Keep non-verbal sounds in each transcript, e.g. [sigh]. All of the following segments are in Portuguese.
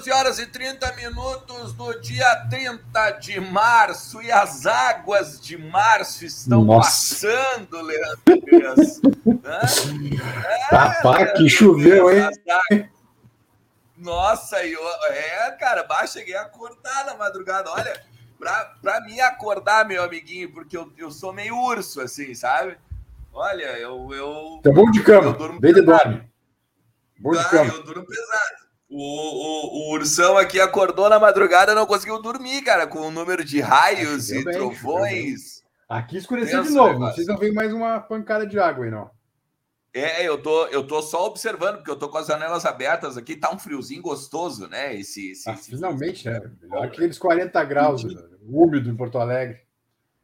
12 horas e 30 minutos do dia 30 de março e as águas de março estão Nossa. passando, Leandro é, Rapaz, que choveu, hein? Nossa, eu, é, cara, cheguei a acordar na madrugada. Olha, pra, pra mim acordar, meu amiguinho, porque eu, eu sou meio urso, assim, sabe? Olha, eu. eu tá bom de cama, eu durmo bem de dorme. Bom de ah, cama. Eu durmo pesado. O, o, o, Ursão aqui acordou na madrugada não conseguiu dormir, cara, com o número de raios e bem, trovões. Aqui escureceu de novo. Vocês não veem mais uma pancada de água aí, não. É, eu tô, eu tô só observando, porque eu tô com as janelas abertas aqui, tá um friozinho gostoso, né? Esse, esse, ah, esse finalmente, né? Aqueles 40 graus, úmido em Porto Alegre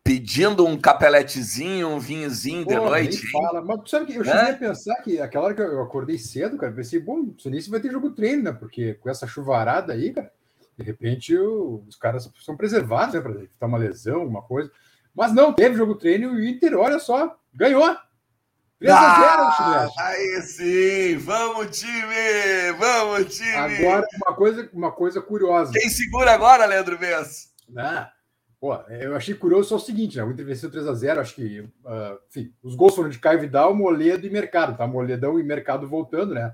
pedindo um capeletezinho, um vinhozinho Pô, de noite. Fala. Mas sabe que eu cheguei é? a pensar que aquela hora que eu acordei cedo, cara, pensei, bom, isso início vai ter jogo treino, né? Porque com essa chuvarada aí, cara, de repente os caras são preservados, né? Para evitar uma lesão, uma coisa. Mas não, teve jogo treino e o Inter, olha só, ganhou. 3 ah, 0 Aí sim, vamos time, vamos time. Agora uma coisa, uma coisa curiosa. Quem segura agora, Leandro Bess? Ah, Pô, eu achei curioso só o seguinte, né? O Inter venceu 3x0, acho que, uh, enfim, os gols foram de Caio Vidal, Moledo e Mercado, tá? Moledão e Mercado voltando, né?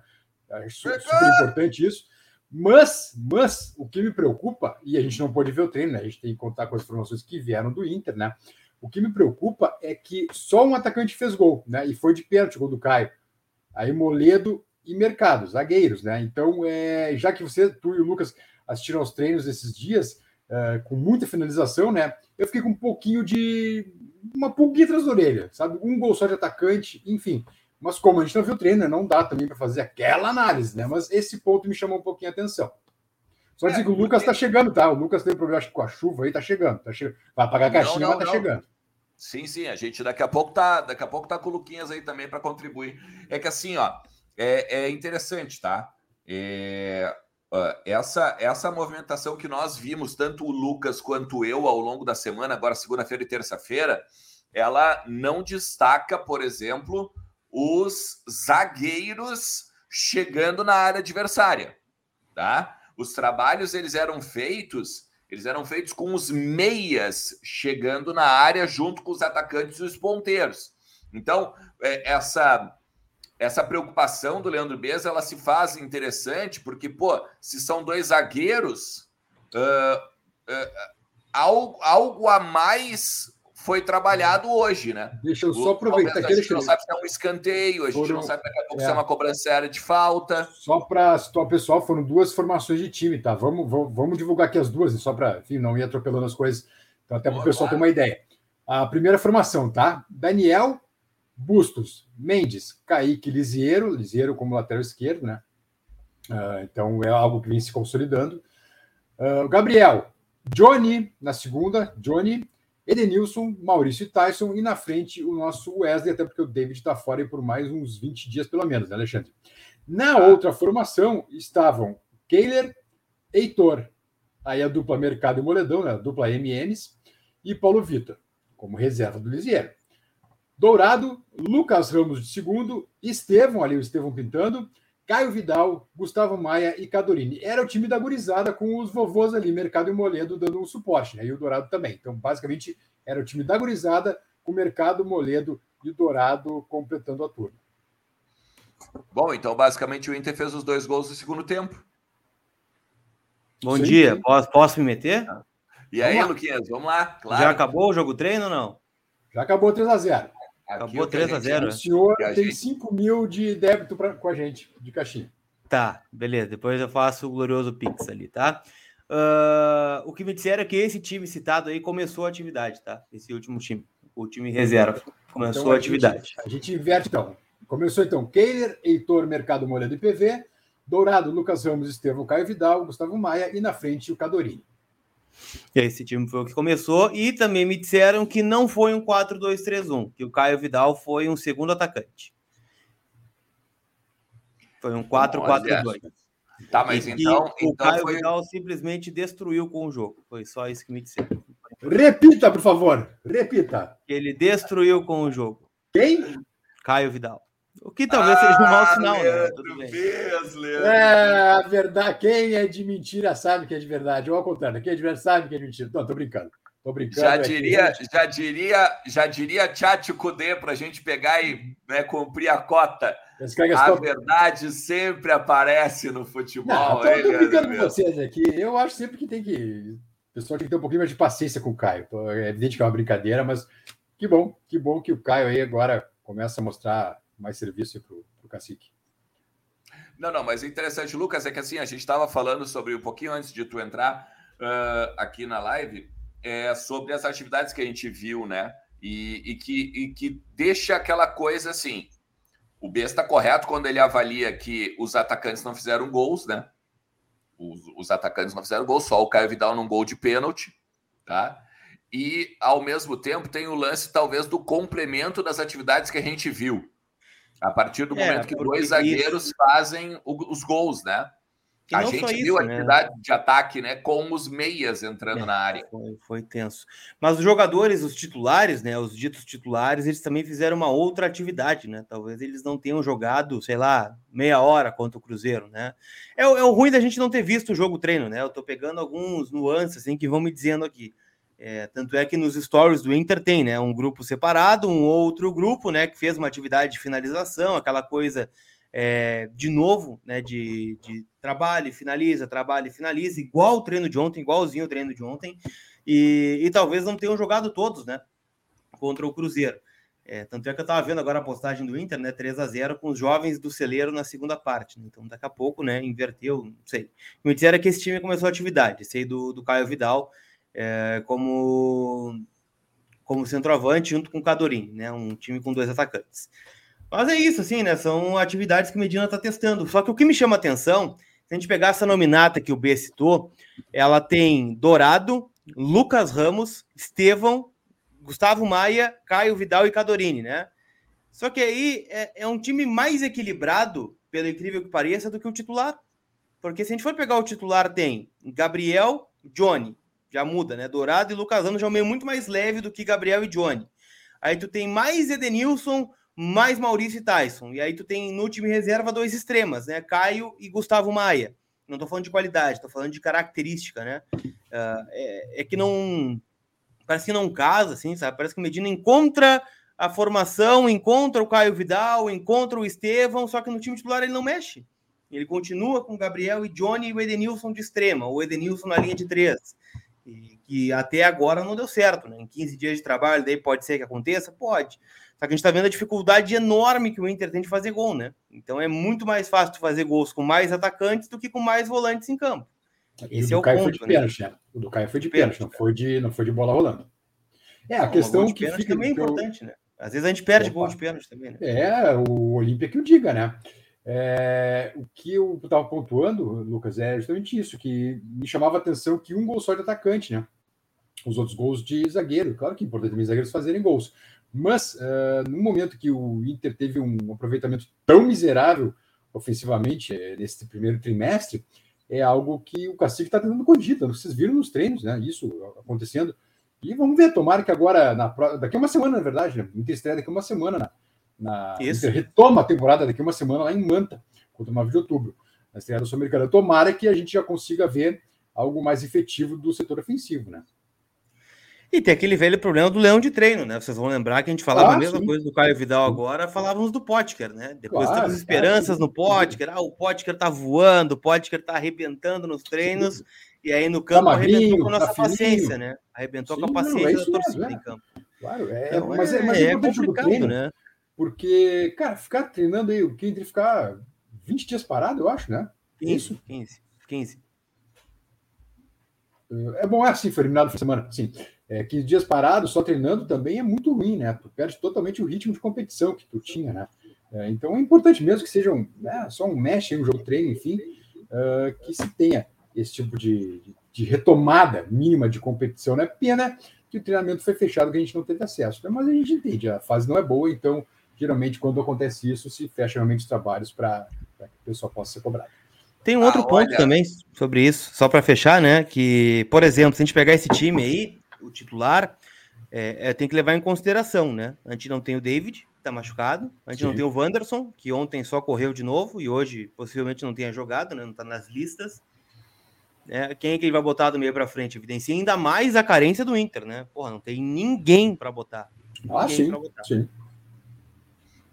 Acho super importante isso. Mas, mas, o que me preocupa, e a gente não pode ver o treino, né? A gente tem que contar com as informações que vieram do Inter, né? O que me preocupa é que só um atacante fez gol, né? E foi de pênalti, gol do Caio. Aí Moledo e Mercado, zagueiros, né? Então, é, já que você, tu e o Lucas assistiram aos treinos esses dias, é, com muita finalização, né? Eu fiquei com um pouquinho de uma pulguinha atrás da orelha, sabe? Um gol só de atacante, enfim. Mas como a gente não viu o treino, não dá também para fazer aquela análise, né? Mas esse ponto me chamou um pouquinho a atenção. Só dizer é, que o Lucas está chegando, tá? O Lucas tem problema acho, com a chuva aí, tá chegando. Tá chegando. Vai apagar a caixinha, não, não, mas tá não. chegando. Sim, sim, a gente daqui a pouco tá, daqui a pouco tá com o Luquinhas aí também para contribuir. É que assim, ó, é, é interessante, tá? É, Essa, essa movimentação que nós vimos, tanto o Lucas quanto eu, ao longo da semana, agora segunda-feira e terça-feira, ela não destaca, por exemplo, os zagueiros chegando na área adversária, tá? Os trabalhos eles eram feitos, eles eram feitos com os meias chegando na área junto com os atacantes e os ponteiros. Então, é, essa essa preocupação do Leandro Beza ela se faz interessante porque, pô, se são dois zagueiros, uh, uh, algo, algo a mais foi trabalhado hoje, né? Deixa eu só aproveitar que a gente não sabe se é um escanteio, a gente foram... não sabe daqui a pouco é. se é uma cobrança área de falta. Só para situar o pessoal, foram duas formações de time, tá? Vamos, vamos, vamos divulgar aqui as duas, só para não ir atropelando as coisas, então, até para o pessoal ter uma ideia. A primeira formação, tá? Daniel, Bustos, Mendes, Kaique, Lisiero, Lisiero como lateral esquerdo, né? Uh, então é algo que vem se consolidando. Uh, Gabriel, Johnny na segunda, Johnny, Edenilson, Maurício e Tyson, e na frente o nosso Wesley, até porque o David está fora por mais uns 20 dias, pelo menos, né, Alexandre? Na outra formação estavam Keiler, Heitor, aí a dupla Mercado e Moledão, né, a dupla MMs, e Paulo Vitor, como reserva do Lisiero. Dourado, Lucas Ramos de segundo, Estevão, ali o Estevão pintando, Caio Vidal, Gustavo Maia e Cadorini. Era o time da gurizada com os vovôs ali, Mercado e Moledo dando um suporte, né? E o Dourado também. Então, basicamente, era o time da gurizada com o Mercado, Moledo e o Dourado completando a turma. Bom, então basicamente o Inter fez os dois gols no segundo tempo. Bom sim, dia. Posso, posso me meter? E aí, Luquinhas, vamos lá. Claro. Já acabou o jogo treino ou não? Já acabou 3 a 0 Acabou 3 a 0 O senhor tem gente... 5 mil de débito pra, com a gente, de caixinha. Tá, beleza. Depois eu faço o glorioso Pix ali, tá? Uh, o que me disseram é que esse time citado aí começou a atividade, tá? Esse último time, o time reserva, começou então, a, a, atividade. Gente, a gente inverte então. Começou então Keiler, Heitor, Mercado Moledo e PV, Dourado, Lucas Ramos, Estevão, Caio Vidal, Gustavo Maia e na frente o Cadorini. Esse time foi o que começou. E também me disseram que não foi um 4-2-3-1, que o Caio Vidal foi um segundo atacante. Foi um 4-4-2. Tá, mas e então. O então Caio foi... Vidal simplesmente destruiu com o jogo. Foi só isso que me disseram. Repita, por favor. Repita. Ele destruiu com o jogo. Quem? Caio Vidal. O que talvez ah, seja um mau sinal, né? Leandro, né? Tudo bem. Leandro. É, a verdade, quem é de mentira sabe que é de verdade. Ou ao contrário, quem é de verdade sabe que é de mentira. Não, tô brincando. Tô brincando. Já diria, é que... já diria, já diria Tchatcho Kudê para a gente pegar e né, cumprir a cota. A verdade sempre aparece no futebol. Não, tô, tô brincando com vocês aqui. Eu acho sempre que tem que. O pessoal tem que ter um pouquinho mais de paciência com o Caio. É evidente que é uma brincadeira, mas que bom, que bom que o Caio aí agora começa a mostrar mais serviço para o cacique. Não, não, mas interessante, Lucas, é que assim, a gente estava falando sobre um pouquinho antes de tu entrar uh, aqui na live, é, sobre as atividades que a gente viu, né? E, e, que, e que deixa aquela coisa assim. O B está correto quando ele avalia que os atacantes não fizeram gols, né? Os, os atacantes não fizeram gols, só o Caio Vidal num gol de pênalti, tá? E, ao mesmo tempo, tem o lance, talvez, do complemento das atividades que a gente viu. A partir do é, momento que dois zagueiros isso... fazem os gols, né? E a gente viu a né? atividade né? de ataque, né, com os meias entrando é, na área. Foi, foi, tenso. Mas os jogadores, os titulares, né, os ditos titulares, eles também fizeram uma outra atividade, né? Talvez eles não tenham jogado, sei lá, meia hora contra o Cruzeiro, né? É, é o ruim da gente não ter visto o jogo treino, né? Eu tô pegando alguns nuances assim que vão me dizendo aqui. É, tanto é que nos stories do Inter tem, né? Um grupo separado, um outro grupo, né? Que fez uma atividade de finalização, aquela coisa é, de novo, né? De, de trabalho, finaliza, trabalho, finaliza, igual o treino de ontem, igualzinho o treino de ontem, e, e talvez não tenham jogado todos, né? Contra o Cruzeiro. É, tanto é que eu estava vendo agora a postagem do Inter, né? 3 a 0 com os jovens do celeiro na segunda parte. Né? Então, daqui a pouco, né? Inverteu, não sei. Me disseram que esse time começou a atividade. Sei do, do Caio Vidal é, como, como centroavante junto com o Cadorim, né? Um time com dois atacantes. Mas é isso, assim, né? São atividades que o Medina está testando. Só que o que me chama atenção, se a gente pegar essa nominata que o B citou, ela tem Dourado, Lucas Ramos, Estevão, Gustavo Maia, Caio Vidal e Cadorini, né? Só que aí é, é, um time mais equilibrado, pelo incrível que pareça, do que o titular. Porque se a gente for pegar o titular, tem Gabriel, Johnny, já muda, né? Dourado e Lucas Ramos já é um meio muito mais leve do que Gabriel e Johnny. Aí tu tem mais Edenilson, mais Maurício e Tyson. E aí tu tem no time reserva dois extremas, né? Caio e Gustavo Maia. Não tô falando de qualidade, tô falando de característica, né? Uh, é, é, que não. Parece que não casa, assim, sabe? Parece que o Medina encontra a formação, encontra o Caio Vidal, encontra o Estevão, só que no time titular ele não mexe. Ele continua com Gabriel e Johnny e o Edenilson de extrema, o Edenilson na linha de três. E que até agora não deu certo, né? Em 15 dias de trabalho, daí pode ser que aconteça? Pode. Só que a gente está vendo a dificuldade enorme que o Inter tem de fazer gol, né? Então é muito mais fácil fazer gols com mais atacantes do que com mais volantes em campo. Esse é o Caio ponto, foi de né? pênalti, né? O do Caio foi de pênalti, não foi de, não foi de bola rolando. É, a não, questão que fica também é importante, eu... né? Às vezes a gente perde Opa. gol de pênalti também, né? É, o Olímpia que o diga, né? É, o que eu estava pontuando, Lucas, é justamente isso, que me chamava a atenção que um gol só de atacante, né? Os outros gols de zagueiro. Claro que é importante também zagueiros fazerem gols. Mas, uh, no momento que o Inter teve um aproveitamento tão miserável ofensivamente é, nesse primeiro trimestre, é algo que o Cacique está tentando corrigir. Vocês viram nos treinos, né? Isso acontecendo. E vamos ver, tomara que agora, na, daqui a uma semana, na verdade, né? Inter estreia daqui a uma semana na, na, retoma a temporada daqui uma semana lá em Manta, contra o 9 de outubro, na estreia da Sul-Americana. Tomara que a gente já consiga ver algo mais efetivo do setor ofensivo, né? E tem aquele velho problema do leão de treino, né? Vocês vão lembrar que a gente falava ah, a mesma sim. coisa do Caio Vidal agora, falávamos do Potker, né? Depois claro, temos esperanças no Potker, ah, o Potker tá voando, o Potker tá arrebentando nos treinos, sim. e aí no tá campo tá arrebentou com a nossa tá paciência, né? Arrebentou sim, com a paciência não, é da torcida mesmo, em campo. Claro, é, então, mas é, mas é, é complicado, treino, né? Porque, cara, ficar treinando aí, o que entre ficar 20 dias parado, eu acho, né? 15, Isso. 15, 15. É bom, é assim, foi eliminado por semana, sim. É, 15 dias parado, só treinando também é muito ruim, né? Tu perde totalmente o ritmo de competição que tu tinha, né? É, então é importante mesmo que seja um, né, só um mesh, um jogo treino, enfim, uh, que se tenha esse tipo de, de, de, retomada mínima de competição, né? Pena que o treinamento foi fechado, que a gente não teve acesso, né? mas a gente entende, a fase não é boa, então geralmente, quando acontece isso, se fecha realmente os trabalhos para que o pessoal possa ser cobrado. Tem um outro ah, ponto olha... também sobre isso, só para fechar, né? Que, por exemplo, se a gente pegar esse time aí, o titular, é, é, tem que levar em consideração, né? A gente não tem o David, tá machucado. A gente Sim. não tem o Wanderson, que ontem só correu de novo e hoje possivelmente não tenha jogado, né? Não tá nas listas. É, quem é que ele vai botar do meio para frente? Evidencia ainda mais a carência do Inter, né? Porra, não tem ninguém para botar. Ah, sim, botar. sim.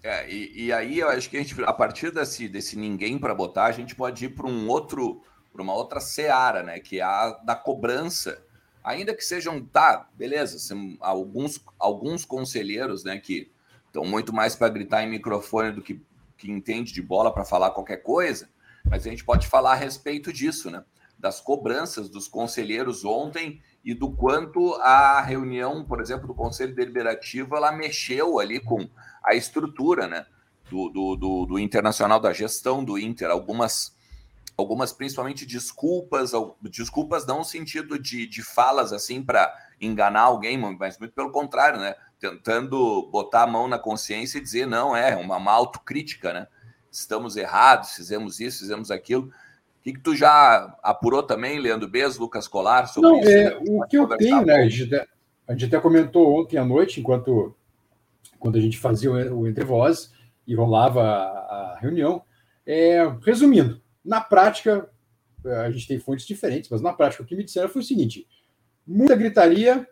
É, e, e, aí eu acho que a gente, a partir desse, desse ninguém para botar, a gente pode ir para um outro, para uma outra seara, né? Que é a da cobrança. Ainda que sejam, tá, beleza, alguns, alguns conselheiros, né, que estão muito mais para gritar em microfone do que, que entende de bola para falar qualquer coisa, mas a gente pode falar a respeito disso, né? Das cobranças dos conselheiros ontem e do quanto a reunião, por exemplo, do Conselho Deliberativo, ela mexeu ali com a estrutura, né? Do, do, do, do Internacional, da gestão do Inter, algumas algumas principalmente desculpas, desculpas não no sentido de, de falas assim para enganar alguém, mas muito pelo contrário, né? tentando botar a mão na consciência e dizer, não, é uma, uma autocrítica, né? Estamos errados, fizemos isso, fizemos aquilo. Que, que tu já apurou também, Leandro Bez, Lucas Colar, sobre não, isso? É, o que eu tenho, né? A gente, até, a gente até comentou ontem à noite, enquanto quando a gente fazia o, o Entre Voz e rolava a, a reunião. É, resumindo, na prática, a gente tem fontes diferentes, mas na prática o que me disseram foi o seguinte: muita gritaria,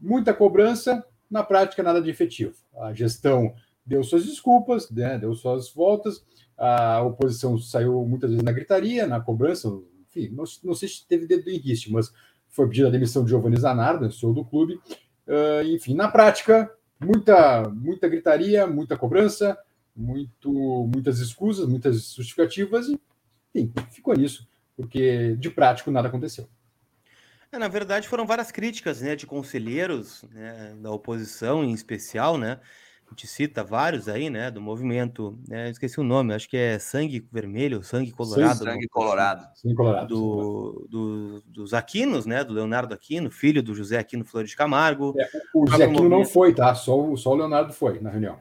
muita cobrança, na prática, nada de efetivo. A gestão deu suas desculpas, né, deu suas voltas, a oposição saiu muitas vezes na gritaria, na cobrança, enfim, não, não sei se teve dedo em riste, mas foi pedida a demissão de Giovanni Zanardo, CEO do clube. Uh, enfim, na prática, muita, muita gritaria, muita cobrança, muito, muitas escusas, muitas justificativas, e enfim, ficou nisso, porque de prático nada aconteceu. É, na verdade, foram várias críticas né, de conselheiros né, da oposição, em especial, né? Gente cita vários aí, né? Do movimento, né, esqueci o nome, acho que é Sangue Vermelho, Sangue Colorado. Sangue, sangue Colorado. Sangue Colorado. Do, do, dos Aquinos, né? Do Leonardo Aquino, filho do José Aquino Flores de Camargo. É, o José Aquino movimento... não foi, tá? Só, só o Leonardo foi na reunião.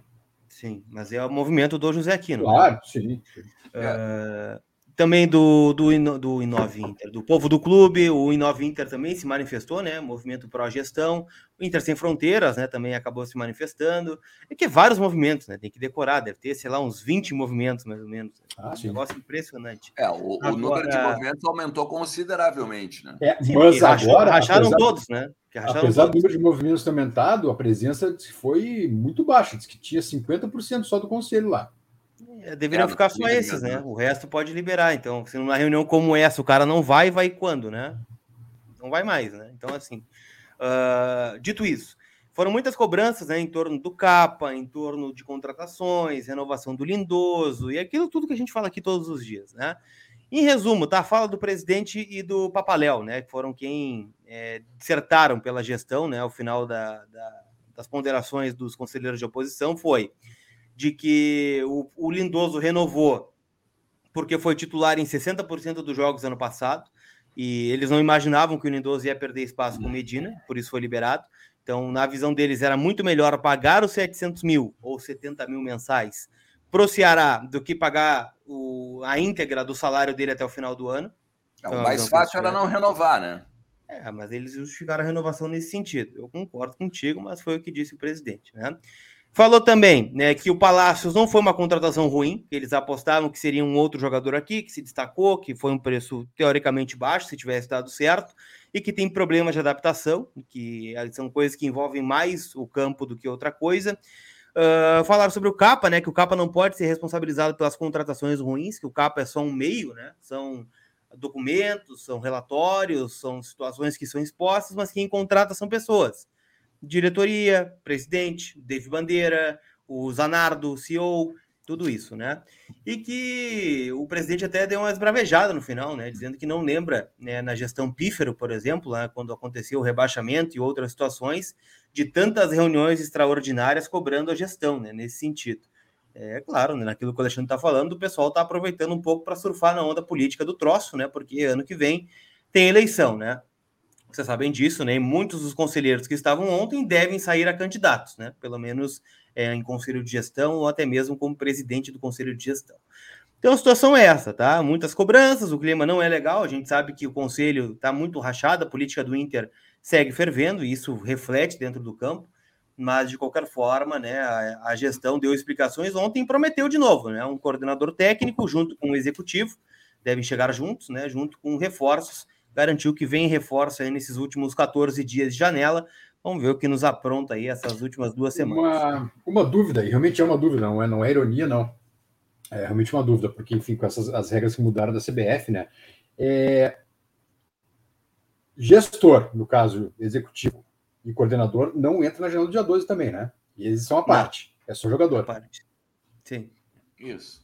Sim, mas é o movimento do José Aquino. Claro, né? sim. sim. Uh, também do, do, do Inove Inter, do povo do clube, o Inove Inter também se manifestou, né? Movimento pró-gestão, o Inter Sem Fronteiras, né? Também acabou se manifestando. É que vários movimentos, né? Tem que decorar, deve ter, sei lá, uns 20 movimentos mais ou menos. Ah, um negócio impressionante. É, o, agora, o, número de movimentos aumentou consideravelmente, né? É, mas agora. Racharam apesar, todos, né? Racharam apesar todos. do número de movimentos ter aumentado, a presença foi muito baixa, diz que tinha 50% só do conselho lá. É, deveriam é, ficar só esses, né? O resto pode liberar. Então, se numa reunião como essa o cara não vai, vai quando, né? Não vai mais, né? Então, assim, uh, dito isso, foram muitas cobranças né, em torno do capa, em torno de contratações, renovação do Lindoso e aquilo tudo que a gente fala aqui todos os dias, né? Em resumo, tá? Fala do presidente e do Papaléu, né? Que foram quem é, dissertaram pela gestão, né? Ao final da, da, das ponderações dos conselheiros de oposição foi de que o, o Lindoso renovou porque foi titular em 60% dos jogos ano passado e eles não imaginavam que o Lindoso ia perder espaço com Medina, por isso foi liberado. Então, na visão deles, era muito melhor pagar os 700 mil ou 70 mil mensais para o Ceará do que pagar o, a íntegra do salário dele até o final do ano. É, o mais fácil era não renovar, né? É, mas eles justificaram a renovação nesse sentido. Eu concordo contigo, mas foi o que disse o presidente, né? Falou também né, que o Palácios não foi uma contratação ruim, eles apostavam que seria um outro jogador aqui, que se destacou, que foi um preço teoricamente baixo, se tivesse dado certo, e que tem problemas de adaptação, que são coisas que envolvem mais o campo do que outra coisa. Uh, falaram sobre o Capa, né? Que o Capa não pode ser responsabilizado pelas contratações ruins, que o Capa é só um meio, né? São documentos, são relatórios, são situações que são expostas, mas quem contrata são pessoas diretoria, presidente, Dave Bandeira, o Zanardo, CEO, tudo isso, né? E que o presidente até deu uma esbravejada no final, né? Dizendo que não lembra, né, na gestão Pífero, por exemplo, né, quando aconteceu o rebaixamento e outras situações, de tantas reuniões extraordinárias cobrando a gestão, né? Nesse sentido. É claro, né, naquilo que o Alexandre está falando, o pessoal está aproveitando um pouco para surfar na onda política do troço, né? Porque ano que vem tem eleição, né? Vocês sabem disso, né? E muitos dos conselheiros que estavam ontem devem sair a candidatos, né? Pelo menos é, em conselho de gestão ou até mesmo como presidente do conselho de gestão. Então a situação é essa, tá? Muitas cobranças, o clima não é legal, a gente sabe que o conselho está muito rachado, a política do Inter segue fervendo, e isso reflete dentro do campo. mas de qualquer forma, né, a, a, gestão deu explicações ontem prometeu de novo, né, um coordenador técnico junto com o executivo, devem chegar juntos, né, junto com reforços, garantiu que vem reforço aí nesses últimos 14 dias de janela, vamos ver o que nos apronta aí essas últimas duas semanas. Uma, uma dúvida, e realmente é uma dúvida, não é, não é ironia, não, é realmente uma dúvida, porque, enfim, com essas as regras que mudaram da CBF, né, é, gestor, no caso, executivo, e coordenador não entra na janela do dia 12 também, né? E eles são a parte. Não. É só jogador. Parte. Sim. Isso.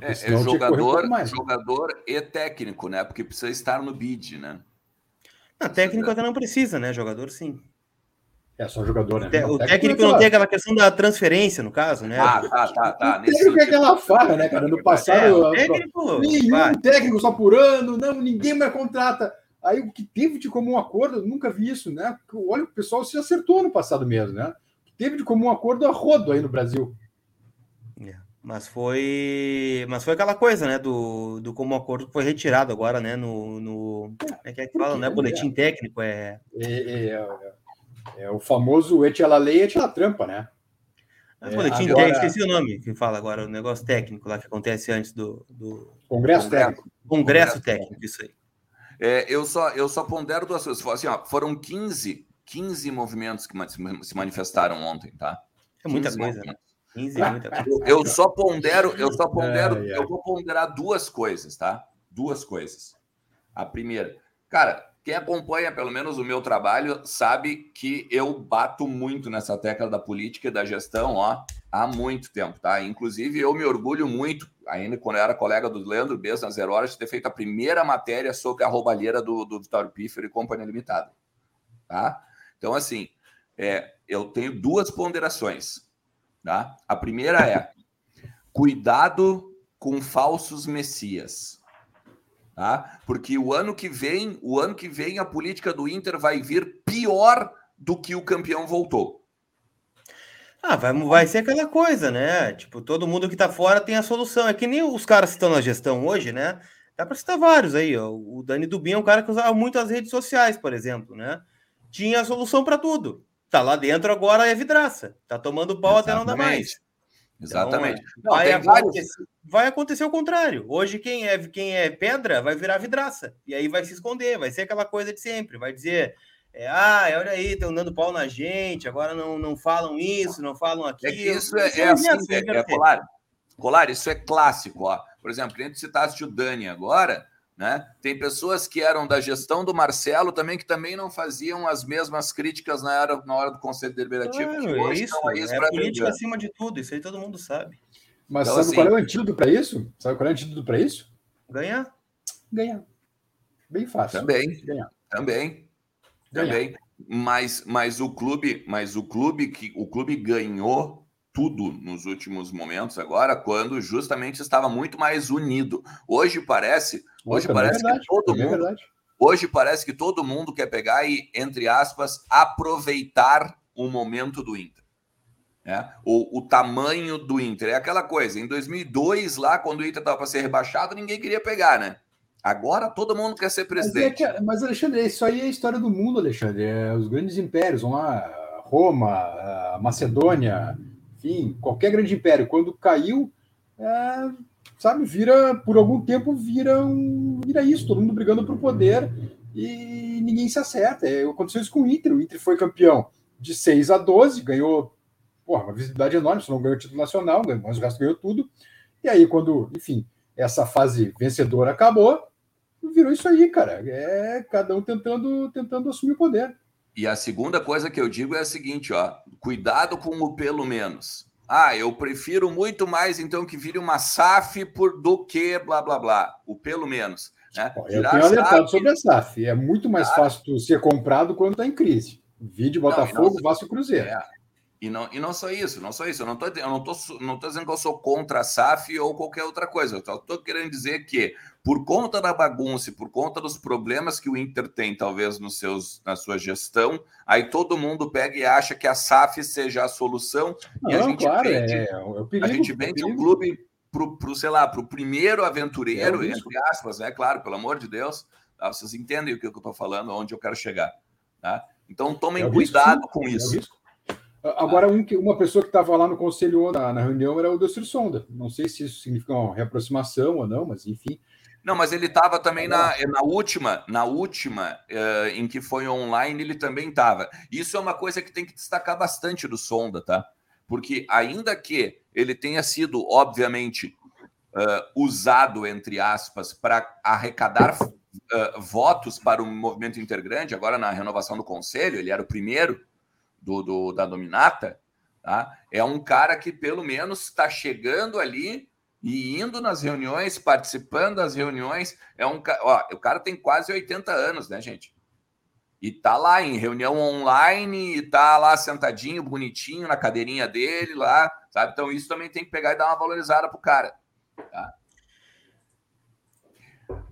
É, é jogador, um jogador e técnico, né? Porque precisa estar no bid, né? Não, técnico até não precisa, né? Jogador sim. É só jogador, né? O, técnico, não tem aquela questão da transferência, no caso, né? Ah, tá, tá, tá. O técnico é aquela farra, né, cara? No passado, é, técnico, nenhum vai. técnico só por ano, não, ninguém mais contrata. Aí o que teve de comum acordo, nunca vi isso, né? Olha, o pessoal se acertou no passado mesmo, né? Teve de comum acordo a rodo aí no Brasil. É, mas foi, mas foi aquela coisa, né? Do, do comum acordo que foi retirado agora, né? No, no é que é que fala, né? Boletim técnico é... É, é, é, é o famoso et la lei, et la trampa, né? É, boletim agora... técnico, esqueci o nome que fala agora, o negócio técnico lá que acontece antes do, do... Congresso técnico. Congresso, Congresso técnico, isso aí. É, eu, só, eu só pondero duas coisas. Assim, ó, foram 15, 15 movimentos que se manifestaram ontem, tá? É muita coisa, né? 15 é muita coisa. Eu, só pondero, eu só pondero, é, é. eu vou ponderar duas coisas, tá? Duas coisas. A primeira, cara, quem acompanha pelo menos o meu trabalho sabe que eu bato muito nessa tecla da política e da gestão, ó, há muito tempo, tá? Inclusive, eu me orgulho muito ainda quando eu era colega do Leandro Bez na Zero Horas, de ter feito a primeira matéria sobre a roubalheira do, do Vitório Pífero e Companhia Limitada. Tá? Então, assim, é, eu tenho duas ponderações. Tá? A primeira é cuidado com falsos messias. Tá? Porque o ano que vem, o ano que vem, a política do Inter vai vir pior do que o campeão voltou. Ah, vai, vai ser aquela coisa, né? Tipo, todo mundo que tá fora tem a solução. É que nem os caras que estão na gestão hoje, né? Dá para citar vários aí, ó. O Dani Dubin é um cara que usava muito as redes sociais, por exemplo, né? Tinha a solução para tudo. Tá lá dentro agora é vidraça. Tá tomando pau Exatamente. até não dá mais. Exatamente. Então, vai, acontecer, vai, acontecer, o contrário. Hoje, quem é, quem é pedra vai virar vidraça. E aí vai se esconder, vai ser aquela coisa de sempre. Vai dizer, é, ah, olha aí, estão dando pau na gente, agora não, não falam isso, não falam aquilo. É que isso é, é assim, assim, é, é, Colar, Colar, isso é clássico, ó. Por exemplo, a gente citasse o Dani agora, né? Tem pessoas que eram da gestão do Marcelo também que também não faziam as mesmas críticas na hora, na hora do Conselho Deliberativo. Claro, que hoje é isso, aí é política acima de tudo, isso aí todo mundo sabe. Mas então, sabe assim, qual é o antídoto para isso? Sabe qual é o antídoto para isso? Ganhar. Ganhar. Bem fácil. Também. Ganhar. Também. Também. Mas, mas o clube, mas o clube que o clube ganhou tudo nos últimos momentos agora, quando justamente estava muito mais unido. Hoje parece, hoje é parece é que todo mundo, é hoje parece que todo mundo quer pegar e entre aspas aproveitar o momento do Inter. É, o, o tamanho do Inter é aquela coisa. Em 2002, lá quando o Inter estava para ser rebaixado, ninguém queria pegar, né? Agora todo mundo quer ser presidente. Mas, é que, mas, Alexandre, isso aí é a história do mundo, Alexandre. É, os grandes impérios, vão lá, Roma, Macedônia, enfim, qualquer grande império, quando caiu, é, sabe, vira, por algum tempo, vira, um, vira isso, todo mundo brigando por poder e ninguém se acerta. É, aconteceu isso com o Inter. O Inter foi campeão de 6 a 12, ganhou porra, uma visibilidade enorme, só não ganhou o título nacional, mas o resto ganhou tudo. E aí, quando, enfim, essa fase vencedora acabou, virou isso aí, cara. É cada um tentando, tentando assumir o poder. E a segunda coisa que eu digo é a seguinte, ó, cuidado com o pelo menos. Ah, eu prefiro muito mais então que vire uma SAF por, do que blá blá blá, o pelo menos. Né? Eu tenho alertado sobre a SAF. É muito mais claro. fácil tu ser comprado quando está em crise. Vídeo Botafogo, não, Vasco Cruzeiro. É. E não, e não só isso, não só isso. Eu não estou não tô, não tô dizendo que eu sou contra a SAF ou qualquer outra coisa. Eu estou querendo dizer que, por conta da bagunça, por conta dos problemas que o Inter tem, talvez, nos seus, na sua gestão, aí todo mundo pega e acha que a SAF seja a solução. Não, e a gente claro, vende, é, é perigo, a gente vende um clube para o, sei lá, para o primeiro aventureiro, é entre aspas, né? Claro, pelo amor de Deus. Tá? Vocês entendem o que eu estou falando, onde eu quero chegar. Tá? Então tomem é cuidado risco, com é isso. Agora, um, uma pessoa que estava lá no conselho na, na, reunião era o Dr. Sonda. Não sei se isso significa uma reaproximação ou não, mas enfim. Não, mas ele estava também na, na última, na última uh, em que foi online, ele também estava. Isso é uma coisa que tem que destacar bastante do Sonda, tá? Porque ainda que ele tenha sido, obviamente, uh, usado, entre aspas, para arrecadar uh, votos para o movimento intergrande, agora na renovação do conselho, ele era o primeiro do, do da Dominata, tá? é um cara que pelo menos está chegando ali e indo nas reuniões, participando das reuniões. É um ó, o cara tem quase 80 anos, né, gente? E tá lá em reunião online, e tá lá sentadinho, bonitinho, na cadeirinha dele lá, sabe? Então isso também tem que pegar e dar uma valorizada pro cara. Tá?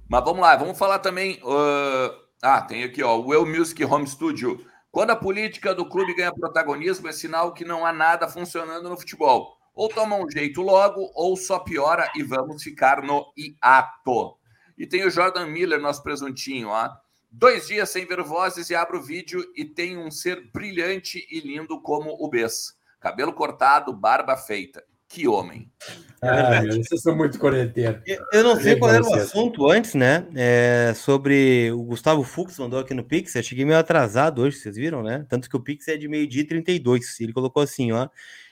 Mas vamos lá, vamos falar também. Uh... Ah, tem aqui, ó, o Well Music Home Studio. Quando a política do clube ganha protagonismo, é sinal que não há nada funcionando no futebol. Ou toma um jeito logo, ou só piora e vamos ficar no hiato. E tem o Jordan Miller, nosso presuntinho, ó. Dois dias sem ver vozes e abro o vídeo e tem um ser brilhante e lindo como o Bess. Cabelo cortado, barba feita. Que homem. Ah, vocês são muito correteiros. Eu não sei qual era o assunto antes, né? É, sobre o Gustavo Fux mandou aqui no Pix. Eu cheguei meio atrasado hoje, vocês viram, né? Tanto que o Pix é de meio-dia e 32. Ele colocou assim, ó.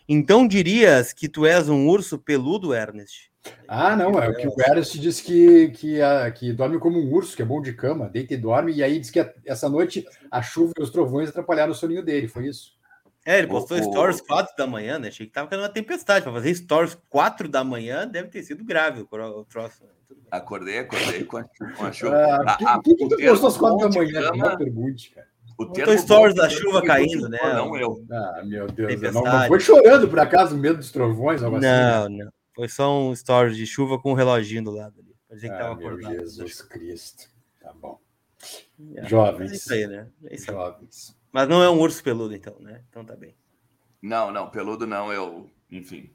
Então dirias que tu és um urso peludo, Ernest? Ah, não, é o que o Ernest disse que, que, a, que dorme como um urso, que é bom de cama, deita e dorme, e aí disse que essa noite a chuva e os trovões atrapalharam o soninho dele, foi isso? É, ele postou o, stories 4 da manhã, né? Achei que tava caindo uma tempestade. Para fazer stories 4 da manhã deve ter sido grave o troço. Né? Acordei, acordei com a, com a chuva. Ah, que, que, que postou às 4 da manhã? Não pergunte, cara. O termo stories da chuva caindo, né? Não eu. Ah, meu Deus. Não, não, foi chorando, por acaso, medo dos trovões? Não, assim, não. Foi só um stories de chuva com um reloginho do lado ali. Parecia que ah, tava acordado. Jesus Cristo. Tá bom. É, Jovens. É isso aí, né? É isso aí. Jovens. Mas não é um urso peludo, então, né? Então tá bem. Não, não, peludo não, eu, enfim.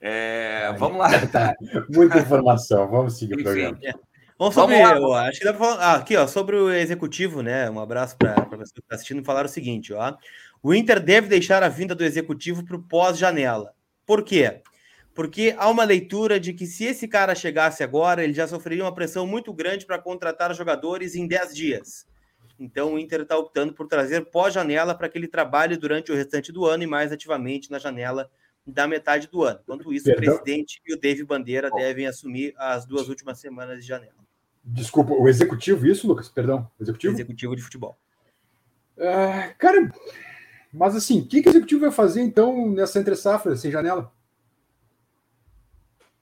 É, vamos lá. [laughs] Tá. Muita informação, vamos seguir o programa. É. Vamos sobre, vamos lá. acho que dá para falar, ah, aqui, ó, sobre o executivo, né? Um abraço para a pessoa que está assistindo falar o seguinte, ó. O Inter deve deixar a vinda do executivo para o pós-janela. Por quê? Porque há uma leitura de que se esse cara chegasse agora, ele já sofreria uma pressão muito grande para contratar jogadores em 10 dias. Então o Inter está optando por trazer pós-janela para que ele trabalhe durante o restante do ano e mais ativamente na janela da metade do ano. Enquanto isso, Perdão. o presidente e o David Bandeira devem assumir as duas últimas semanas de janela. Desculpa, o executivo, isso, Lucas? Perdão, executivo? Executivo de futebol. É, cara, mas assim, o que, que o executivo vai fazer então nessa entre safra, sem janela?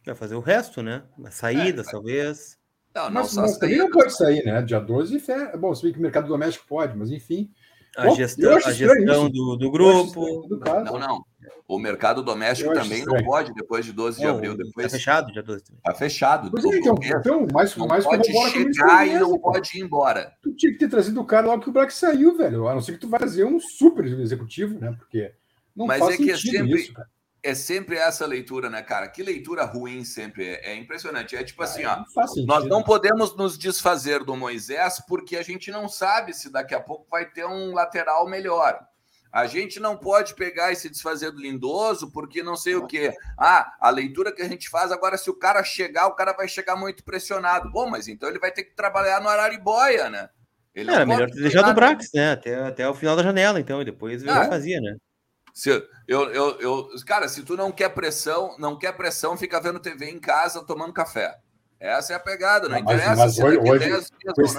Vai fazer o resto, né? Saída, é, talvez. Não, não mas, mas também não pode sair, né? Dia 12, fé. Bom, se bem que o mercado doméstico pode, mas enfim. A Bom, gestão, a gestão do, do, grupo. Não, não. O mercado doméstico também não pode depois de 12 de não, abril. Depois... Tá fechado dia 12 Tá fechado. Pois é, então, então, mais, não mais pode chegar e não pode ir embora. Tu tinha que ter trazido o cara logo que o Black saiu, velho. A não ser que tu vai trazer um super executivo, né? Porque não Mas faz é que é sempre, isso, cara é sempre essa leitura, né, cara? Que leitura ruim sempre é, é impressionante. É tipo ah, assim, ó, nós não podemos nos desfazer do Moisés porque a gente não sabe se daqui a pouco vai ter um lateral melhor. A gente não pode pegar e se desfazer do Lindoso porque não sei o quê. Ah, a leitura que a gente faz agora, se o cara chegar, o cara vai chegar muito pressionado. Bom, mas então ele vai ter que trabalhar no Araribóia, né? Ele Era melhor ter deixado o Brax, né? Até, até o final da janela, então, e depois ah, ele fazia, né? Se, eu, eu, eu, cara, se tu não quer pressão, não quer pressão, fica vendo TV em casa tomando café. Essa é a pegada, não, interessa mas, mas hoje, hoje com, esse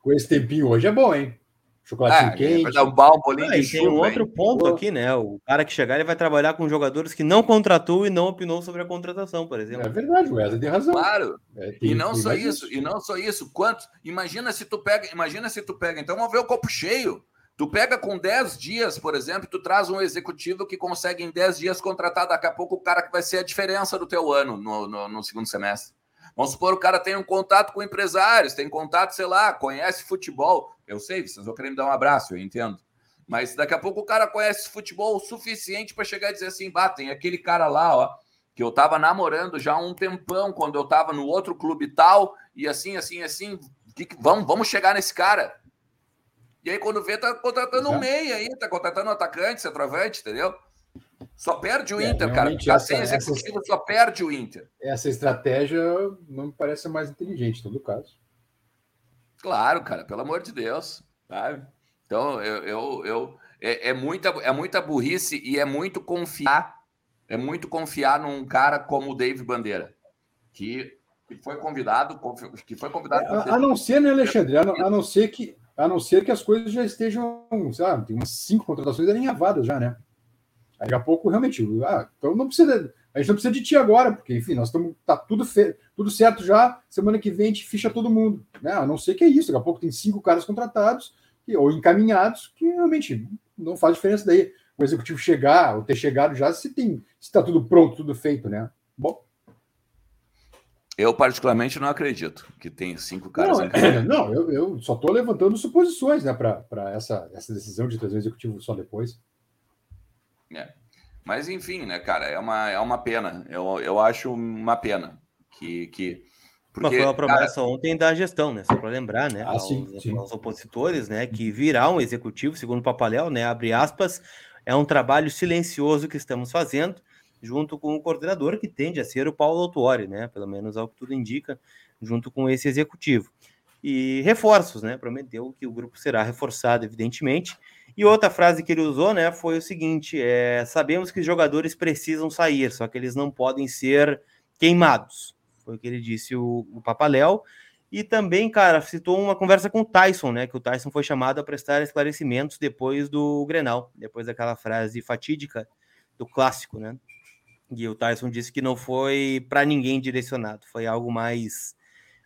com esse tempinho hoje é bom, hein? Chocolatinho é, quente. Dar um bolinho ah, e tem um outro ponto aqui, né? O cara que chegar ele vai trabalhar com jogadores que não contratou e não opinou sobre a contratação, por exemplo. É verdade, o Wesley tem razão. Claro. É, tem, e não só isso, isso, e não só isso. Quantos? Imagina se tu pega, imagina se tu pega. Então vamos ver o copo cheio. Tu pega com 10 dias, por exemplo, tu traz um executivo que consegue em 10 dias contratar daqui a pouco o cara que vai ser a diferença do teu ano no, no, no segundo semestre. Vamos supor o cara tem um contato com empresários, tem contato, sei lá, conhece futebol. Eu sei, vocês vão querer me dar um abraço, eu entendo. Mas daqui a pouco o cara conhece futebol o suficiente para chegar e dizer assim: bah, tem aquele cara lá, ó, que eu tava namorando já há um tempão, quando eu tava no outro clube tal, e assim, assim, assim, que, que, vamos, vamos chegar nesse cara. E aí, quando vê, tá contratando um meia aí, tá contratando um atacante, centroavante, entendeu? Só perde o é, Inter, cara. Já sem executivo, essa, só perde o Inter. Essa estratégia não me parece mais inteligente, em todo caso. Claro, cara, pelo amor de Deus. Sabe? Então, eu, eu, eu é, é, muita, é muita burrice e é muito confiar, é muito confiar num cara como o Dave Bandeira, que, que foi convidado, que foi convidado. É, a, não ser, né, Alexandre? A não, a não, ser que a não ser que as coisas já estejam, sabe, tem umas cinco contratações alinhavadas já, né? Daqui a pouco, realmente, ah, então não precisa, a gente não precisa de ti agora, porque, enfim, nós estamos, tá tudo, fe, tudo certo já, semana que vem a gente ficha todo mundo, né? A não ser que é isso, daqui a pouco tem cinco caras contratados, ou encaminhados, que realmente não faz diferença daí o executivo chegar ou ter chegado já se tem se está tudo pronto, tudo feito, né? Bom. Eu, particularmente, não acredito que tem cinco caras. Não, é, não eu, eu, só estou levantando suposições né, para essa, essa decisão de trazer o executivo só depois. É. Mas, enfim, né, cara, é uma, é uma pena. Eu, eu acho uma pena que, que porque, Mas foi uma promessa cara... ontem da gestão, né? Só para lembrar, né? Ah, aos, sim, sim. aos, opositores, né? Que virá um executivo, segundo o Papaléu, né? Abre aspas, é um trabalho silencioso que estamos fazendo, junto com o coordenador, que tende a ser o Paulo Autuori, né? Pelo menos ao que tudo indica, junto com esse executivo. E reforços, né? Prometeu que o grupo será reforçado, evidentemente. E outra frase que ele usou, né, foi o seguinte: é, sabemos que os jogadores precisam sair, só que eles não podem ser queimados. Foi o que ele disse o, o Papaléu. E também, cara, citou uma conversa com o Tyson, né? Que o Tyson foi chamado a prestar esclarecimentos depois do Grenal, depois daquela frase fatídica do clássico, né? E o Tyson disse que não foi para ninguém direcionado, foi algo mais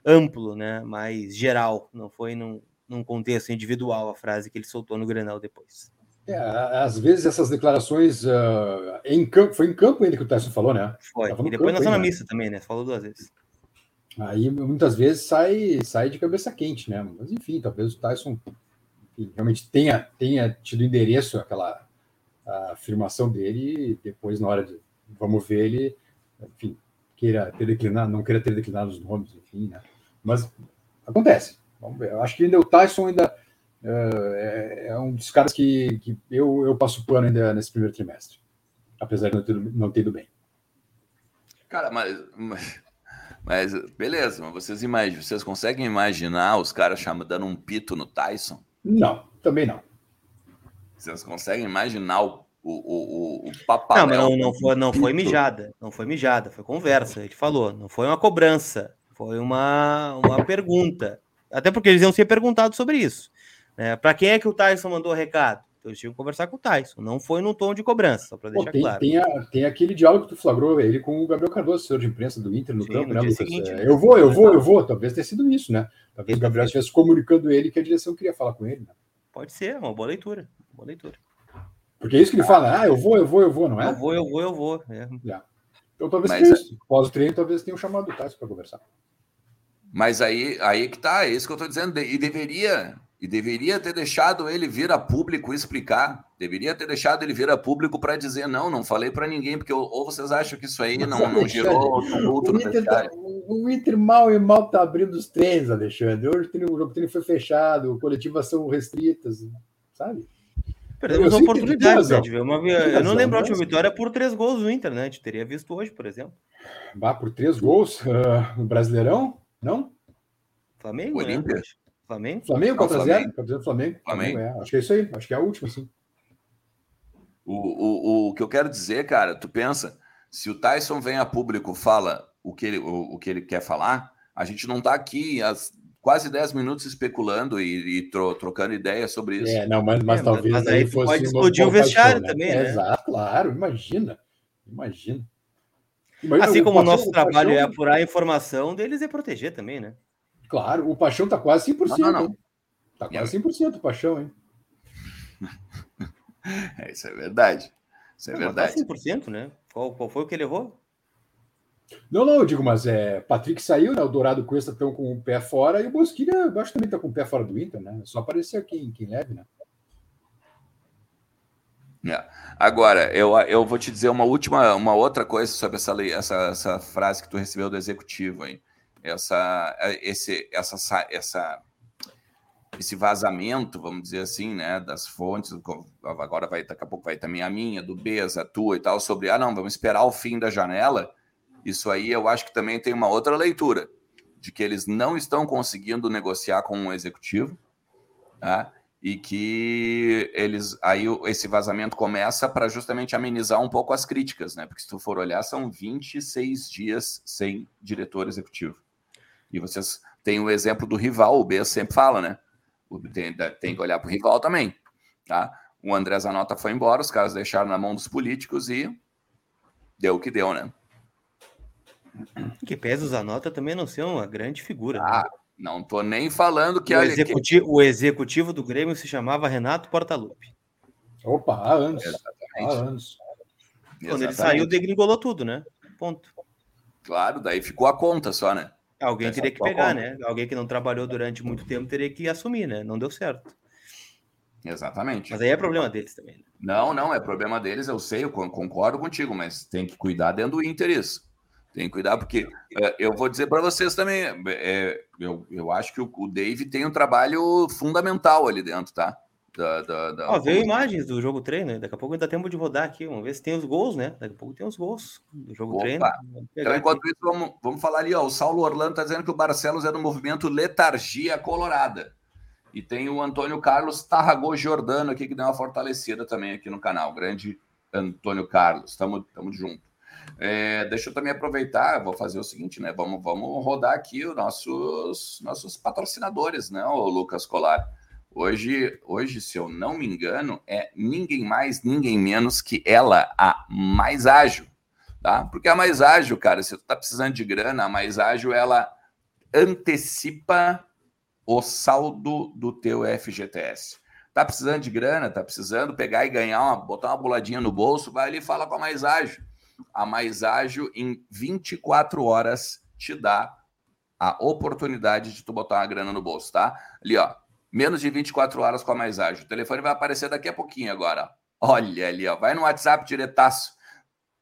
amplo, né? Mais geral, não foi num, num contexto individual a frase que ele soltou no Grenal depois. É, às vezes essas declarações uh, em campo, foi em campo ele que o Tyson falou, né? Foi. E depois na zona mista também, né? Falou duas vezes. Aí muitas vezes sai, sai de cabeça quente, né? Mas enfim, talvez o Tyson enfim, realmente tenha, tenha tido endereço aquela afirmação dele e depois, na hora de vamos ver, ele, enfim, queira ter declinado, não queira ter declinado os nomes, enfim, né? Mas acontece. Vamos ver. Eu acho que ainda o Tyson ainda é, é, um dos caras que, que eu, eu passo pano ainda nesse primeiro trimestre, apesar de não ter, não ter ido bem. Cara, mas, mas, mas, beleza, mas vocês imaginam, vocês conseguem imaginar os caras chamando, dando um pito no Tyson? Não, também não. Vocês conseguem imaginar o, o, o, o papai? Não, mas não, não, foi, não foi mijada, não foi mijada, foi conversa, ele falou, não foi uma cobrança, foi uma, uma pergunta. Até porque eles iam ser perguntados sobre isso. É, para quem é que o Tyson mandou recado? Então, eles tinham que conversar com o Tyson. Não foi no tom de cobrança, só para deixar tem, claro. Tem, a, tem, aquele diálogo que tu flagrou ele com o Gabriel Cardoso, assessor de imprensa do Inter no Sim, campo, no né, Lucas? Seguinte, é, eu vou, eu vou, eu vou. Talvez tenha sido isso, né? Talvez o Gabriel estivesse comunicando ele que a direção queria falar com ele. Né? Pode ser, uma boa leitura. Uma boa leitura. Porque é isso que ele fala, ah, eu vou, eu vou, eu vou, não é? Eu vou, eu vou, eu vou. É. Então talvez Mas, tenha isso. Após o treino, talvez tenham chamado o Tyson para conversar. Mas aí, aí que tá, é isso que eu estou dizendo. E deveria, e deveria ter deixado ele vir a público explicar. Deveria ter deixado ele vir a público para dizer: não, não falei para ninguém, porque ou vocês acham que isso aí não, não gerou tumulto no Inter tá, O Inter mal e mal está abrindo os treinos, Alexandre. Hoje o jogo treino foi fechado, coletivas são restritas, sabe? Perdemos a oportunidade né, de ver uma. Eu não lembro a última vitória por três gols no Inter, né? A gente teria visto hoje, por exemplo. Bah, por três gols uh, no Brasileirão? Não? Flamengo, né? Flamengo? Flamengo, 4x0? Flamengo. Flamengo. Flamengo. Flamengo. É. Acho que é isso aí. Acho que é a última, sim. O, o, o que eu quero dizer, cara, tu pensa, se o Tyson vem a público fala o que ele, o, o que ele quer falar, a gente não está aqui há quase 10 minutos especulando e, e tro, trocando ideias sobre isso. É, não, mas, mas é, talvez mas aí fosse pode explodir o vestiário né? também, né? Exato, claro, imagina. Imagina. Assim como o nosso o trabalho é apurar a informação deles é proteger também, né? Claro, o Paixão tá quase 100%. Não, não, não. Tá quase 100% o Paixão, hein? É, [laughs] isso é verdade. Isso é não, verdade. Tá 100%, né? Qual, qual foi o que ele errou? Não, não, eu digo, mas é, Patrick saiu, né? O Dourado e o Cuesta estão com o pé fora e o Bosquilha, eu acho que também está com o pé fora do Inter, né? Só aparecer quem, quem leve, né? É. Agora, eu, eu vou te dizer uma última, uma outra coisa sobre essa, essa, essa frase que tu recebeu do executivo aí essa, esse, essa, essa, esse vazamento, vamos dizer assim, né, das fontes, agora vai, daqui a pouco vai também a minha, do Bez, a tua e tal, sobre, ah, não, vamos esperar o fim da janela, isso aí eu acho que também tem uma outra leitura, de que eles não estão conseguindo negociar com o executivo, tá? E que eles aí esse vazamento começa para justamente amenizar um pouco as críticas, né? Porque se tu for olhar, são 26 dias sem diretor executivo. E vocês têm o exemplo do rival, o B sempre fala, né? Tem, tem que olhar para o rival também, tá? O André Zanota foi embora, os caras deixaram na mão dos políticos e deu o que deu, né? Que pesa o Zanota também não ser uma grande figura. Né? Ah, né? Não tô nem falando que o, executivo, que... o executivo do Grêmio se chamava Renato Portaluppi. Opa, há anos. Há anos. Quando ele saiu, degringolou tudo, né? Ponto. Claro, daí ficou a conta só, né? Alguém Essa teria que pegar, né? Alguém que não trabalhou durante muito tempo teria que assumir, né? Não deu certo. Exatamente. Mas aí é problema deles também. Né? Não, não, é problema deles, eu sei, eu concordo contigo, mas tem que cuidar dentro do Inter isso. Tem que cuidar, porque é, eu vou dizer para vocês também, é, eu, eu acho que o, o Dave tem um trabalho fundamental ali dentro, tá? Da, da, da... Ó, veio imagens do jogo treino, daqui a pouco ainda tempo de rodar aqui, vamos ver se tem os gols, né? Daqui a pouco tem os gols do jogo Opa. treino. Então, enquanto aqui. isso, vamos, vamos falar ali, ó, o Saulo Orlando tá dizendo que o Barcelos é do movimento Letargia Colorada. E tem o Antônio Carlos Tarragô Giordano aqui, que deu uma fortalecida também aqui no canal. Grande Antônio Carlos, estamos junto. É, deixa eu também aproveitar, vou fazer o seguinte, né? Vamos, vamos rodar aqui os nossos, nossos patrocinadores, né, o Lucas Colar. Hoje, hoje, se eu não me engano, é ninguém mais, ninguém menos que ela, a mais ágil, tá? Porque a mais ágil, cara, se tu tá precisando de grana, a mais ágil, ela antecipa o saldo do teu FGTS. Tá precisando de grana, tá precisando pegar e ganhar uma, botar uma boladinha no bolso, vai ali e fala com a mais ágil a mais ágil em 24 horas te dá a oportunidade de tu botar uma grana no bolso, tá? Ali, ó, menos de 24 horas com a mais ágil. O telefone vai aparecer daqui a pouquinho agora. Olha ali, ó, vai no WhatsApp diretaço.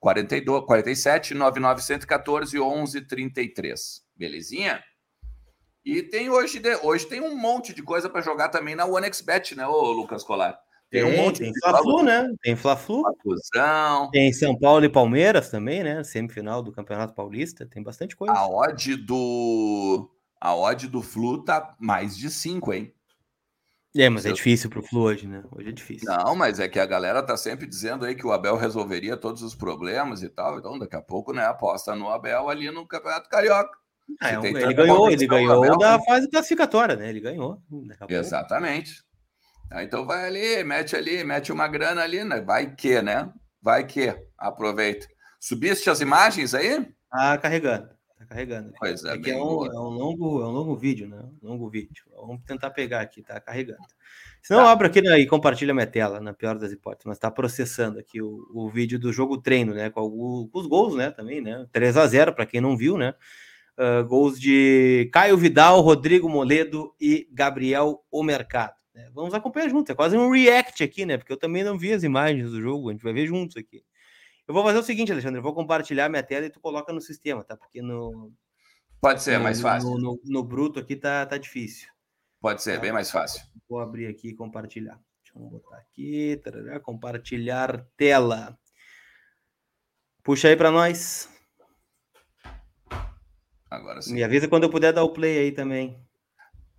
42, 47 9914 1133. Belezinha? E tem hoje, hoje tem um monte de coisa para jogar também na OneXBet, né, ô Lucas Colar? Tem, um monte tem Fla-Flu, né? Tem Fla-Flu. Tem São Paulo e Palmeiras também, né? Semifinal do Campeonato Paulista. Tem bastante coisa. A odd do a odd do Flu tá mais de 5, hein? É, mas é difícil pro Flu hoje, né? Hoje é difícil. Não, mas é que a galera tá sempre dizendo aí que o Abel resolveria todos os problemas e tal. Então, daqui a pouco, né, aposta no Abel ali no Campeonato Carioca. Ah, é ele ganhou, ele ganhou da fase classificatória, né? Ele ganhou. Exatamente. Ah, então vai ali, mete ali, mete uma grana ali, né? Vai que, né? Vai que, aproveita. Subiste as imagens aí? Ah, carregando. Tá carregando. Pois é, é, é, um, é, um, longo, é um longo vídeo, né? Um longo vídeo. Vamos tentar pegar aqui, tá carregando. Se não, tá. abra aqui né, e compartilha minha tela, na pior das hipóteses, mas tá processando aqui o, o vídeo do jogo treino, né? Com, o, com os gols, né? Também, né? 3 a 0 para quem não viu, né? Uh, gols de Caio Vidal, Rodrigo Moledo e Gabriel O Mercado. É, vamos acompanhar junto. É quase um react aqui, né? Porque eu também não vi as imagens do jogo. A gente vai ver juntos aqui. Eu vou fazer o seguinte, Alexandre. Eu vou compartilhar minha tela e tu coloca no sistema, tá? Porque no. Pode ser, no, mais fácil. No, no, no, bruto aqui tá, tá difícil. Pode ser, tá? bem mais fácil. Vou abrir aqui e compartilhar. Deixa eu botar aqui. Tarará, compartilhar tela. Puxa aí para nós. Agora sim. Me avisa quando eu puder dar o play aí também.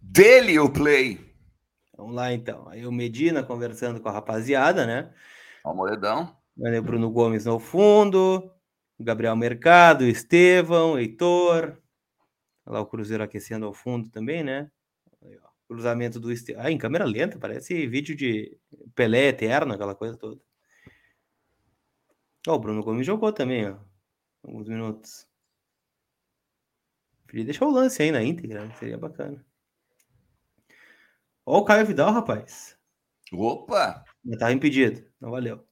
Dele o play. Vamos lá, então. Aí o Medina conversando com a rapaziada, né? O Moledão. O Bruno Gomes no fundo, Gabriel Mercado, o Estevão, o Heitor. Lá o Cruzeiro aquecendo ao fundo também, né? Aí, ó, cruzamento do Estevão. Ah, em câmera lenta, parece vídeo de Pelé eterno, aquela coisa toda. Ó, o Bruno Gomes jogou também, ó. Alguns minutos. Podia deixar o lance aí na íntegra, né? seria bacana. Ó o Caio Vidal, rapaz. Opa! Já tava impedido. Não valeu.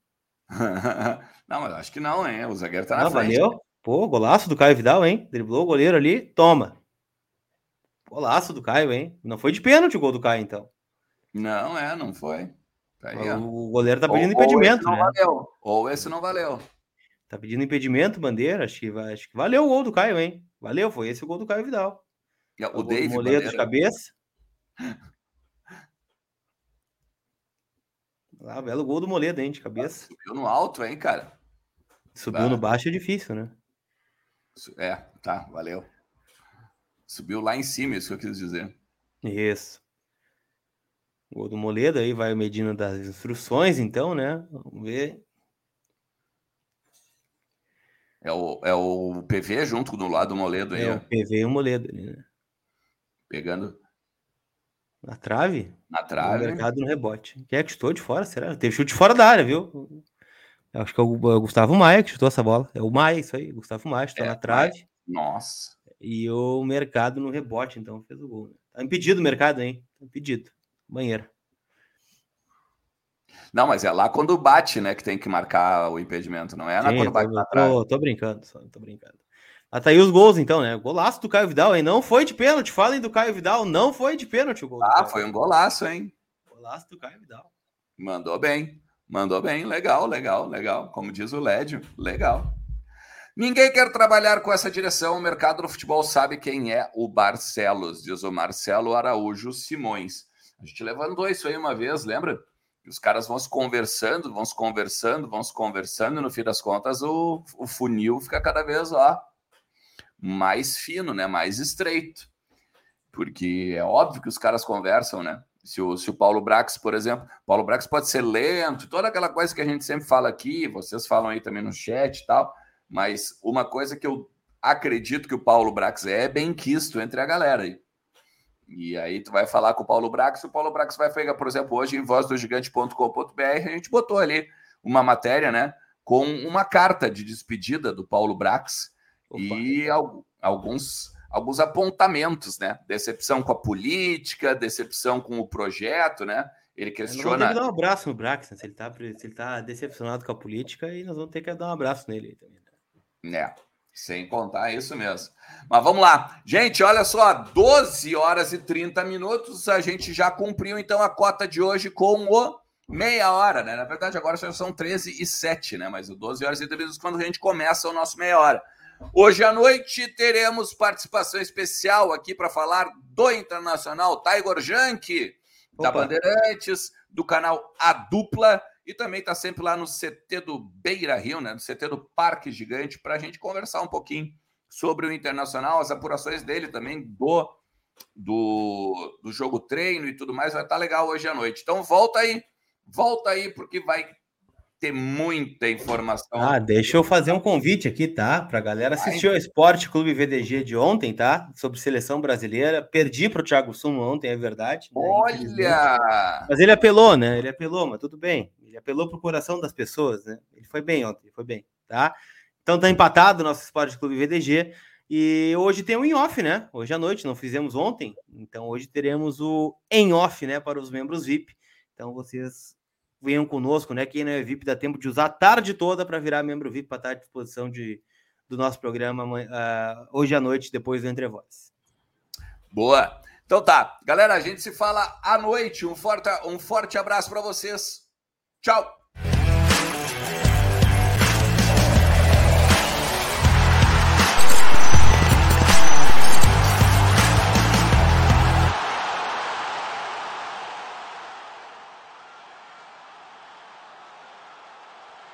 [laughs] não, mas acho que não, hein? O zagueiro tá na não, frente. Valeu. Pô, golaço do Caio Vidal, hein? Driblou o goleiro ali, toma. Golaço do Caio, hein? Não foi de pênalti o gol do Caio, então. Não, é, não foi. Tá aí, o goleiro tá pedindo ou, impedimento, ou né? Valeu. Ou esse não valeu. Tá pedindo impedimento, bandeira. Acho que, acho que valeu o gol do Caio, hein? Valeu, foi esse o gol do Caio Vidal. o, o David. De cabeça. [laughs] Ah, belo gol do Moledo, hein, de cabeça. Subiu no alto, hein, cara? Subiu ah. no baixo é difícil, né? É, tá, valeu. Subiu lá em cima, isso que eu quis dizer. Isso. Gol do Moledo, aí vai medindo das instruções, então, né? Vamos ver. É o, é o PV junto do lado do Moledo aí. É o PV e o Moledo ali, né? Pegando. Na trave? Na trave. No mercado no rebote. Quem é que chutou de fora? Será? Teve chute fora da área, viu? Eu acho que é o Gustavo Maia que chutou essa bola. É o Maia, isso aí. Gustavo Maia chutou é, na trave. Nossa. E o mercado no rebote, então, fez o gol. Né? Tá impedido o mercado, hein? Tá impedido. Banheiro. Não, mas é lá quando bate, né, que tem que marcar o impedimento, não é lá Sim, quando bate na trave. Tô, tô brincando, só, tô brincando. Ah, tá aí os gols, então, né? Golaço do Caio Vidal, hein? Não foi de pênalti. Falem do Caio Vidal, não foi de pênalti o gol. Ah, foi um golaço, hein? Golaço do Caio Vidal. Mandou bem. Mandou bem. Legal, legal, legal. Como diz o Lédio, legal. Ninguém quer trabalhar com essa direção. O mercado do futebol sabe quem é o Barcelos, diz o Marcelo Araújo Simões. A gente levantou isso aí uma vez, lembra? os caras vão se conversando, vão se conversando, vão se conversando, e no fim das contas o, o funil fica cada vez ó, mais fino, né? Mais estreito. Porque é óbvio que os caras conversam, né? Se o, se o Paulo Brax, por exemplo, Paulo Brax pode ser lento, toda aquela coisa que a gente sempre fala aqui, vocês falam aí também no chat e tal, mas uma coisa que eu acredito que o Paulo Brax é, é bem quisto entre a galera aí. E aí tu vai falar com o Paulo Brax, o Paulo Brax vai pegar, por exemplo, hoje em vozdogigante.com.br, a gente botou ali uma matéria, né, com uma carta de despedida do Paulo Brax Opa. e alguns alguns apontamentos, né? Decepção com a política, decepção com o projeto, né? Ele questiona. Nós vamos ter que dar um abraço no Brax, né? se ele tá, se ele tá decepcionado com a política, e nós vamos ter que dar um abraço nele também. Né? É. Sem contar isso mesmo. Mas vamos lá. Gente, olha só, 12 horas e 30 minutos. A gente já cumpriu então a cota de hoje com o meia hora, né? Na verdade, agora já são 13 e 7, né? Mas o 12 horas e 30 minutos quando a gente começa o nosso meia hora. Hoje à noite teremos participação especial aqui para falar do Internacional Tiger Junk, da Bandeirantes, do canal A Dupla e também está sempre lá no CT do Beira Rio, né? No CT do Parque Gigante, para a gente conversar um pouquinho sobre o Internacional, as apurações dele também do, do, do jogo treino e tudo mais. Vai estar tá legal hoje à noite. Então volta aí, volta aí, porque vai ter muita informação. Ah, deixa eu fazer um convite aqui, tá? Para a galera assistir ao Esporte Clube VDG de ontem, tá? Sobre seleção brasileira. Perdi para o Thiago Sumo ontem, é verdade. Né? Olha! Mas ele apelou, né? Ele apelou, mas tudo bem. Ele apelou pro coração das pessoas, né? Ele foi bem ontem, ele foi bem, tá? Então tá empatado o nosso Esporte Clube VDG. E hoje tem o em off, né? Hoje à noite, não fizemos ontem. Então hoje teremos o em off, né? Para os membros VIP. Então vocês venham conosco, né? Quem não é VIP dá tempo de usar a tarde toda para virar membro VIP para estar à disposição de, do nosso programa uh, hoje à noite, depois do Entre Vozes. Boa! Então tá, galera, a gente se fala à noite. Um forte, um forte abraço para vocês. Tchau!